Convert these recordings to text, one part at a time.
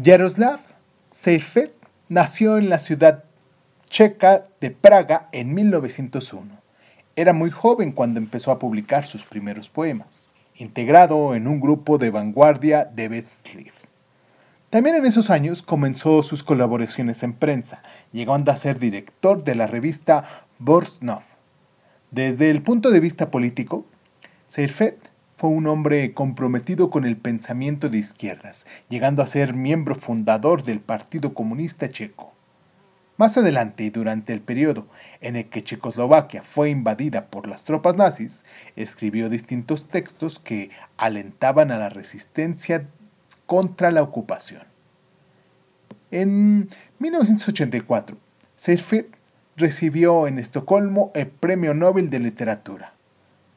Jaroslav Seifert nació en la ciudad checa de Praga en 1901. Era muy joven cuando empezó a publicar sus primeros poemas, integrado en un grupo de vanguardia de Westliff. También en esos años comenzó sus colaboraciones en prensa, llegando a ser director de la revista Borsnov. Desde el punto de vista político, Seifert fue un hombre comprometido con el pensamiento de izquierdas, llegando a ser miembro fundador del Partido Comunista Checo. Más adelante y durante el periodo en el que Checoslovaquia fue invadida por las tropas nazis, escribió distintos textos que alentaban a la resistencia contra la ocupación. En 1984, Seifert recibió en Estocolmo el Premio Nobel de Literatura.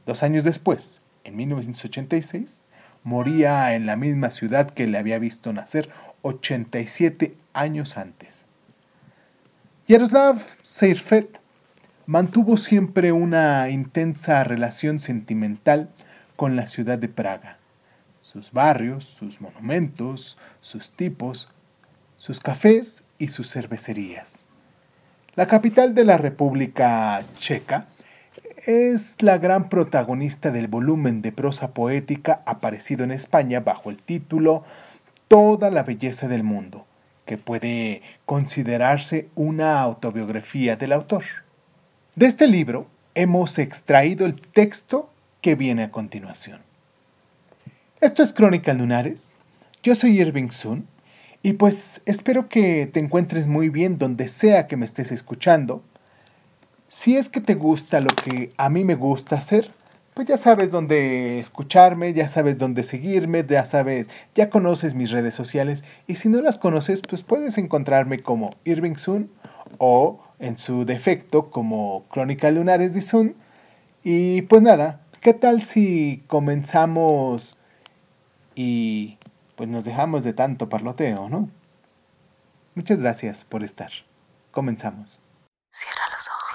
Dos años después, en 1986, moría en la misma ciudad que le había visto nacer 87 años antes. Yaroslav Seifert mantuvo siempre una intensa relación sentimental con la ciudad de Praga. Sus barrios, sus monumentos, sus tipos, sus cafés y sus cervecerías. La capital de la República Checa es la gran protagonista del volumen de prosa poética aparecido en España bajo el título Toda la belleza del mundo, que puede considerarse una autobiografía del autor. De este libro hemos extraído el texto que viene a continuación. Esto es Crónica Lunares. Yo soy Irving Sun y pues espero que te encuentres muy bien donde sea que me estés escuchando si es que te gusta lo que a mí me gusta hacer, pues ya sabes dónde escucharme, ya sabes dónde seguirme, ya sabes, ya conoces mis redes sociales y si no las conoces, pues puedes encontrarme como Irving Sun o en su defecto como Crónica Lunares de Sun. Y pues nada, ¿qué tal si comenzamos y pues nos dejamos de tanto parloteo, ¿no? Muchas gracias por estar. Comenzamos. Cierra los ojos.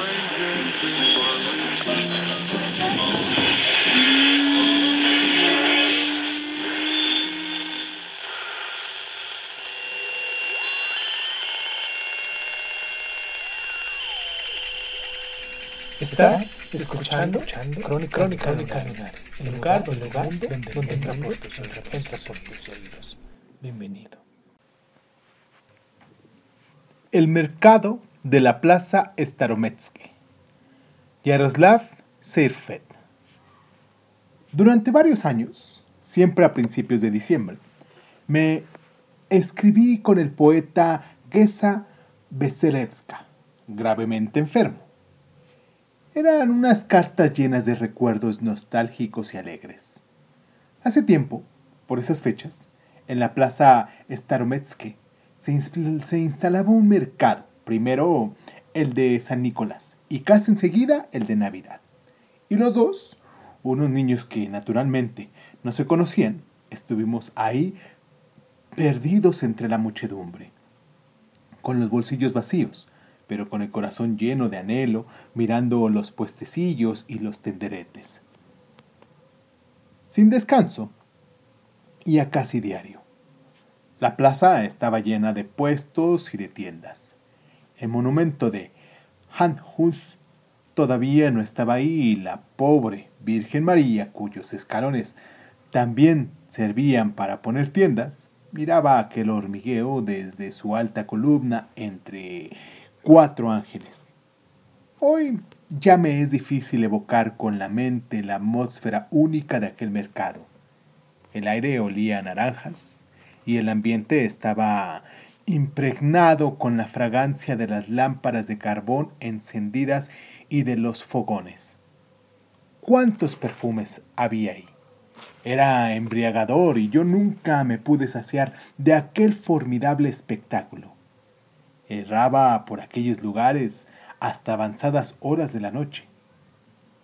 Estás escuchando, escuchando Crónica, Crónica, Crónica el lugar, el lugar donde, donde, donde entra por tus por tus oídos. Bienvenido. El mercado de la Plaza Starometsky. Yaroslav Seifert. Durante varios años, siempre a principios de diciembre, me escribí con el poeta Gesa Beserevska, gravemente enfermo eran unas cartas llenas de recuerdos nostálgicos y alegres. Hace tiempo, por esas fechas, en la plaza Starometsky se, instalaba un mercado, primero el de San Nicolás y casi enseguida el de Navidad. Y los dos, unos niños que naturalmente no se conocían, estuvimos ahí perdidos entre la muchedumbre, con los bolsillos vacíos, pero con el corazón lleno de anhelo, mirando los puestecillos y los tenderetes. Sin descanso, y a casi diario. La plaza estaba llena de puestos y de tiendas. El monumento de Han Hus todavía no estaba ahí y la pobre Virgen María, cuyos escalones también servían para poner tiendas, miraba aquel hormigueo desde su alta columna entre cuatro ángeles. Hoy ya me es difícil evocar con la mente la atmósfera única de aquel mercado. El aire olía a naranjas y el ambiente estaba impregnado con la fragancia de las lámparas de carbón encendidas y de los fogones. ¿Cuántos perfumes había ahí? Era embriagador y yo nunca me pude saciar de aquel formidable espectáculo. Erraba por aquellos lugares hasta avanzadas horas de la noche.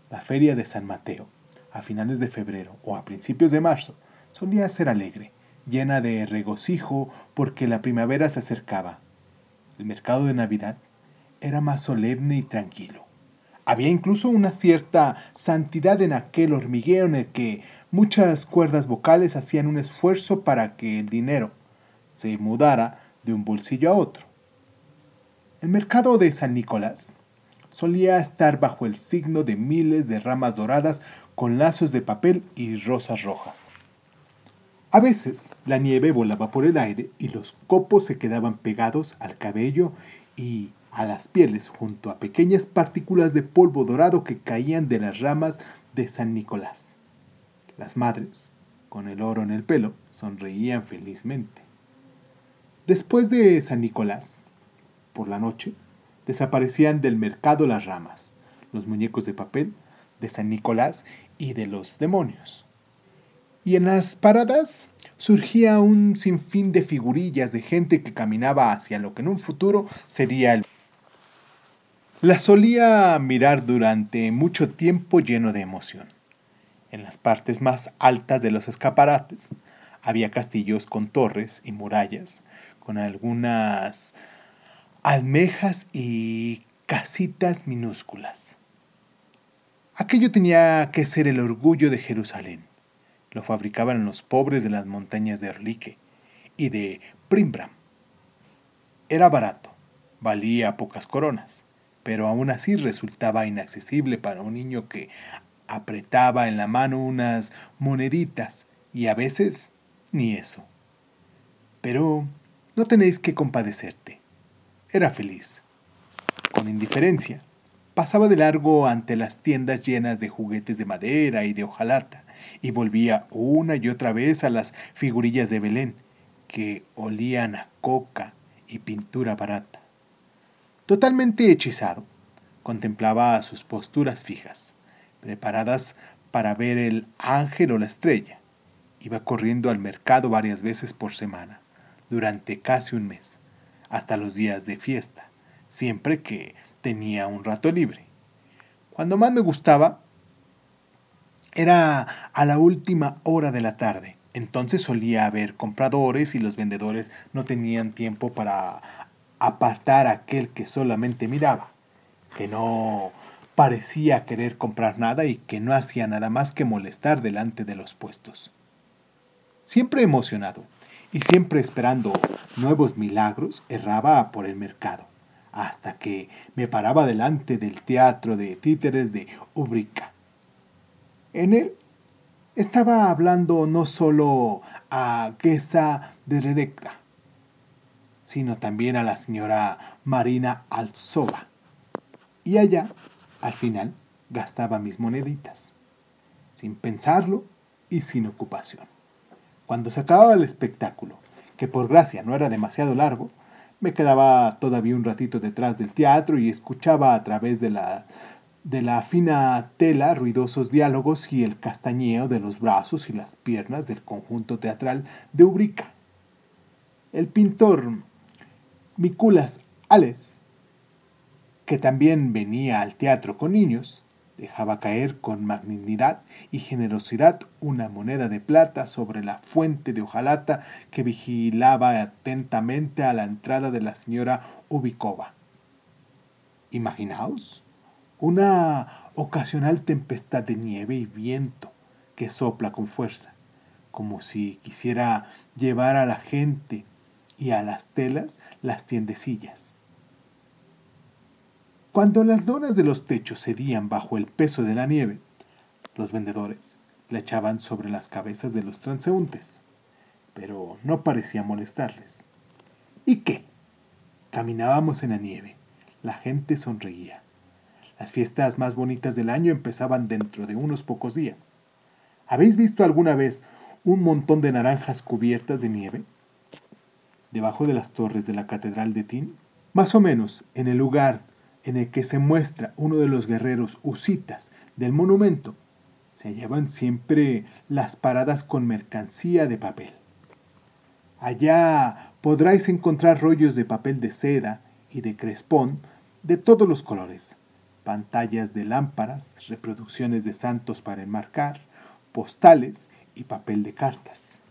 La feria de San Mateo, a finales de febrero o a principios de marzo, solía ser alegre, llena de regocijo porque la primavera se acercaba. El mercado de Navidad era más solemne y tranquilo. Había incluso una cierta santidad en aquel hormigueo en el que muchas cuerdas vocales hacían un esfuerzo para que el dinero se mudara de un bolsillo a otro. El mercado de San Nicolás solía estar bajo el signo de miles de ramas doradas con lazos de papel y rosas rojas. A veces la nieve volaba por el aire y los copos se quedaban pegados al cabello y a las pieles junto a pequeñas partículas de polvo dorado que caían de las ramas de San Nicolás. Las madres, con el oro en el pelo, sonreían felizmente. Después de San Nicolás, por la noche, desaparecían del mercado las ramas, los muñecos de papel de San Nicolás y de los demonios. Y en las paradas surgía un sinfín de figurillas de gente que caminaba hacia lo que en un futuro sería el la solía mirar durante mucho tiempo lleno de emoción. En las partes más altas de los escaparates había castillos con torres y murallas, con algunas almejas y casitas minúsculas. Aquello tenía que ser el orgullo de Jerusalén. Lo fabricaban los pobres de las montañas de Erlique y de Primbram. Era barato, valía pocas coronas pero aún así resultaba inaccesible para un niño que apretaba en la mano unas moneditas y a veces ni eso. Pero no tenéis que compadecerte. Era feliz. Con indiferencia, pasaba de largo ante las tiendas llenas de juguetes de madera y de hojalata, y volvía una y otra vez a las figurillas de Belén, que olían a coca y pintura barata. Totalmente hechizado, contemplaba sus posturas fijas, preparadas para ver el ángel o la estrella. Iba corriendo al mercado varias veces por semana, durante casi un mes, hasta los días de fiesta, siempre que tenía un rato libre. Cuando más me gustaba era a la última hora de la tarde. Entonces solía haber compradores y los vendedores no tenían tiempo para apartar a aquel que solamente miraba, que no parecía querer comprar nada y que no hacía nada más que molestar delante de los puestos. Siempre emocionado y siempre esperando nuevos milagros, erraba por el mercado, hasta que me paraba delante del teatro de títeres de Ubrica. En él estaba hablando no solo a Gesa de Redecta, sino también a la señora Marina Alzova. Y allá, al final, gastaba mis moneditas, sin pensarlo y sin ocupación. Cuando se acababa el espectáculo, que por gracia no era demasiado largo, me quedaba todavía un ratito detrás del teatro y escuchaba a través de la, de la fina tela ruidosos diálogos y el castañeo de los brazos y las piernas del conjunto teatral de Ubrica. El pintor Miculas Ales, que también venía al teatro con niños, dejaba caer con magnanimidad y generosidad una moneda de plata sobre la fuente de hojalata que vigilaba atentamente a la entrada de la señora Ubikova. Imaginaos una ocasional tempestad de nieve y viento que sopla con fuerza, como si quisiera llevar a la gente y a las telas las tiendecillas. Cuando las donas de los techos cedían bajo el peso de la nieve, los vendedores la echaban sobre las cabezas de los transeúntes, pero no parecía molestarles. ¿Y qué? Caminábamos en la nieve, la gente sonreía. Las fiestas más bonitas del año empezaban dentro de unos pocos días. ¿Habéis visto alguna vez un montón de naranjas cubiertas de nieve? debajo de las torres de la Catedral de Tin, más o menos en el lugar en el que se muestra uno de los guerreros husitas del monumento, se hallaban siempre las paradas con mercancía de papel. Allá podráis encontrar rollos de papel de seda y de crespón de todos los colores, pantallas de lámparas, reproducciones de santos para enmarcar, postales y papel de cartas.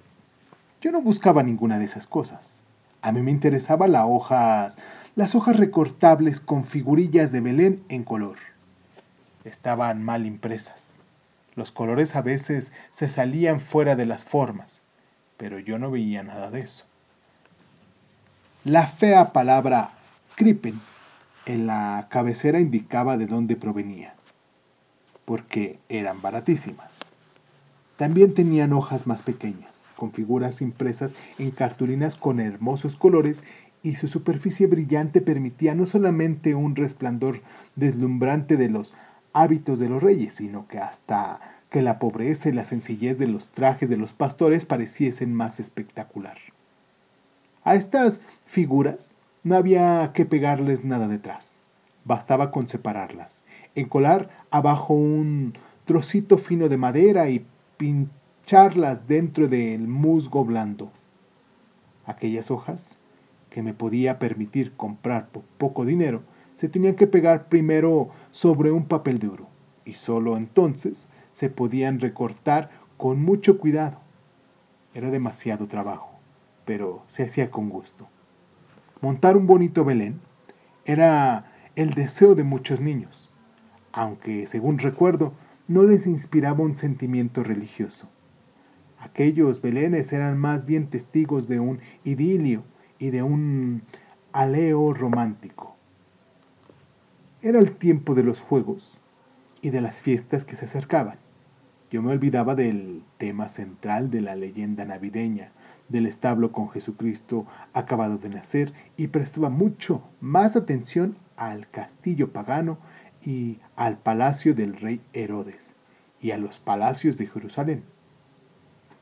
Yo no buscaba ninguna de esas cosas. A mí me interesaban las hojas, las hojas recortables con figurillas de Belén en color. Estaban mal impresas. Los colores a veces se salían fuera de las formas, pero yo no veía nada de eso. La fea palabra Krippen en la cabecera indicaba de dónde provenía, porque eran baratísimas. También tenían hojas más pequeñas, con figuras impresas en cartulinas con hermosos colores y su superficie brillante permitía no solamente un resplandor deslumbrante de los hábitos de los reyes, sino que hasta que la pobreza y la sencillez de los trajes de los pastores pareciesen más espectacular. A estas figuras no había que pegarles nada detrás, bastaba con separarlas, encolar abajo un trocito fino de madera y pincharlas dentro del musgo blando. Aquellas hojas, que me podía permitir comprar por poco dinero, se tenían que pegar primero sobre un papel de oro, y sólo entonces se podían recortar con mucho cuidado. Era demasiado trabajo, pero se hacía con gusto. Montar un bonito Belén era el deseo de muchos niños, aunque, según recuerdo, no les inspiraba un sentimiento religioso. Aquellos belenes eran más bien testigos de un idilio y de un aleo romántico. Era el tiempo de los juegos y de las fiestas que se acercaban. Yo me olvidaba del tema central de la leyenda navideña, del establo con Jesucristo acabado de nacer, y prestaba mucho más atención al castillo pagano y al palacio del rey Herodes y a los palacios de Jerusalén.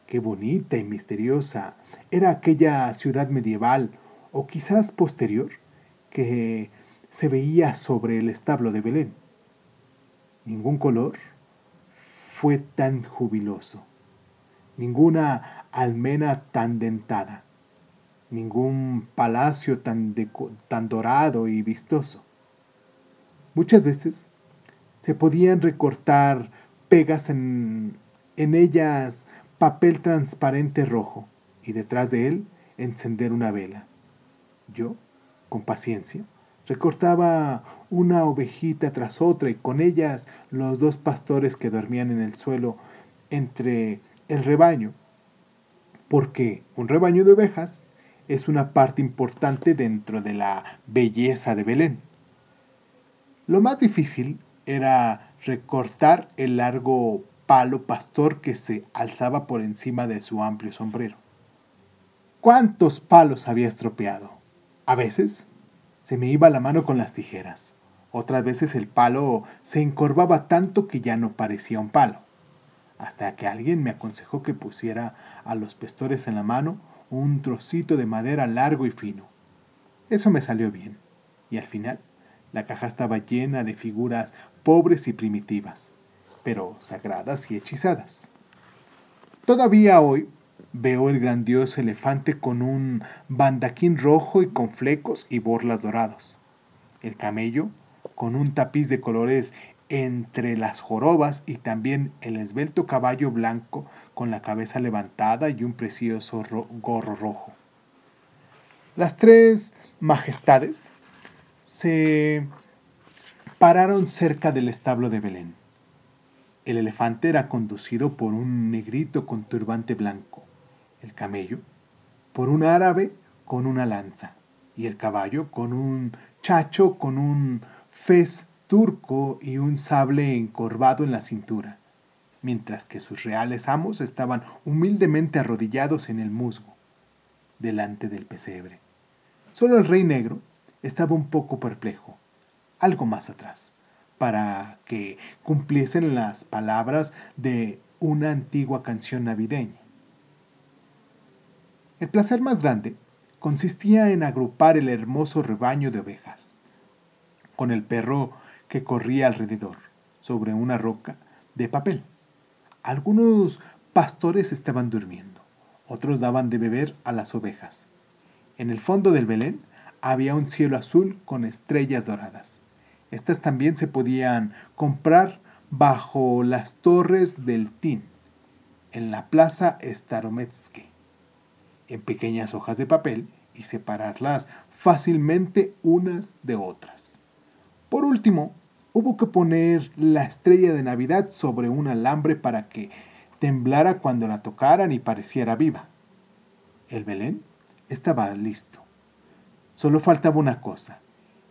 Qué bonita y misteriosa era aquella ciudad medieval o quizás posterior que se veía sobre el establo de Belén. Ningún color fue tan jubiloso, ninguna almena tan dentada, ningún palacio tan, dorado y vistoso. Muchas veces se podían recortar pegas en, en ellas papel transparente rojo y detrás de él encender una vela. Yo, con paciencia, recortaba una ovejita tras otra y con ellas los dos pastores que dormían en el suelo entre el rebaño, porque un rebaño de ovejas es una parte importante dentro de la belleza de Belén. Lo más difícil era recortar el largo palo pastor que se alzaba por encima de su amplio sombrero. ¿Cuántos palos había estropeado? A veces se me iba la mano con las tijeras. Otras veces el palo se encorvaba tanto que ya no parecía un palo. Hasta que alguien me aconsejó que pusiera a los pastores en la mano un trocito de madera largo y fino. Eso me salió bien. Y al final la caja estaba llena de figuras pobres y primitivas, pero sagradas y hechizadas. Todavía hoy veo el grandioso elefante con un bandaquín rojo y con flecos y borlas dorados. El camello con un tapiz de colores entre las jorobas y también el esbelto caballo blanco con la cabeza levantada y un precioso gorro rojo. Las tres majestades se pararon cerca del establo de Belén. El elefante era conducido por un negrito con turbante blanco, el camello por un árabe con una lanza y el caballo con un chacho con un fez turco y un sable encorvado en la cintura, mientras que sus reales amos estaban humildemente arrodillados en el musgo, delante del pesebre. Solo el rey negro estaba un poco perplejo, algo más atrás, para que cumpliesen las palabras de una antigua canción navideña. El placer más grande consistía en agrupar el hermoso rebaño de ovejas, con el perro que corría alrededor, sobre una roca de papel. Algunos pastores estaban durmiendo, otros daban de beber a las ovejas. En el fondo del Belén había un cielo azul con estrellas doradas. Estas también se podían comprar bajo las torres del Tin. en la plaza Starometske, en pequeñas hojas de papel y separarlas fácilmente unas de otras. Por último, hubo que poner la estrella de Navidad sobre un alambre para que temblara cuando la tocaran y pareciera viva. El Belén estaba listo. Solo faltaba una cosa,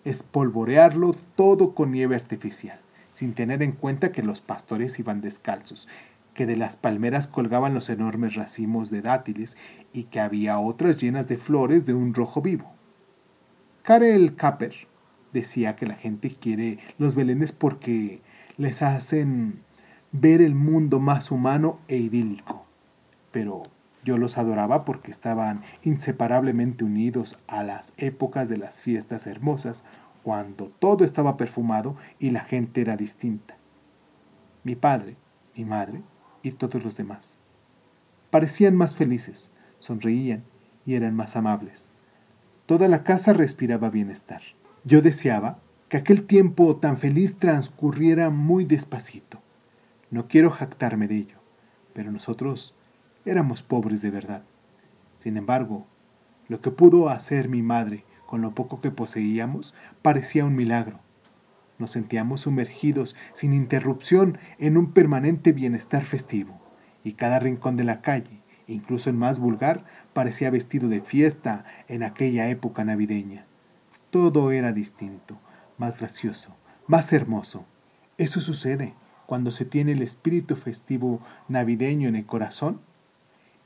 espolvorearlo todo con nieve artificial, sin tener en cuenta que los pastores iban descalzos, que de las palmeras colgaban los enormes racimos de dátiles y que había otras llenas de flores de un rojo vivo. Karel Kapper decía que la gente quiere los belenes porque les hacen ver el mundo más humano e idílico. Pero yo los adoraba porque estaban inseparablemente unidos a las épocas de las fiestas hermosas, cuando todo estaba perfumado y la gente era distinta. Mi padre, mi madre y todos los demás. Parecían más felices, sonreían y eran más amables. Toda la casa respiraba bienestar. Yo deseaba que aquel tiempo tan feliz transcurriera muy despacito. No quiero jactarme de ello, pero nosotros Éramos pobres de verdad. Sin embargo, lo que pudo hacer mi madre con lo poco que poseíamos parecía un milagro. Nos sentíamos sumergidos sin interrupción en un permanente bienestar festivo, y cada rincón de la calle, incluso el más vulgar, parecía vestido de fiesta en aquella época navideña. Todo era distinto, más gracioso, más hermoso. Eso sucede cuando se tiene el espíritu festivo navideño en el corazón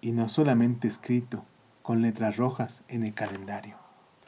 y no solamente escrito con letras rojas en el calendario.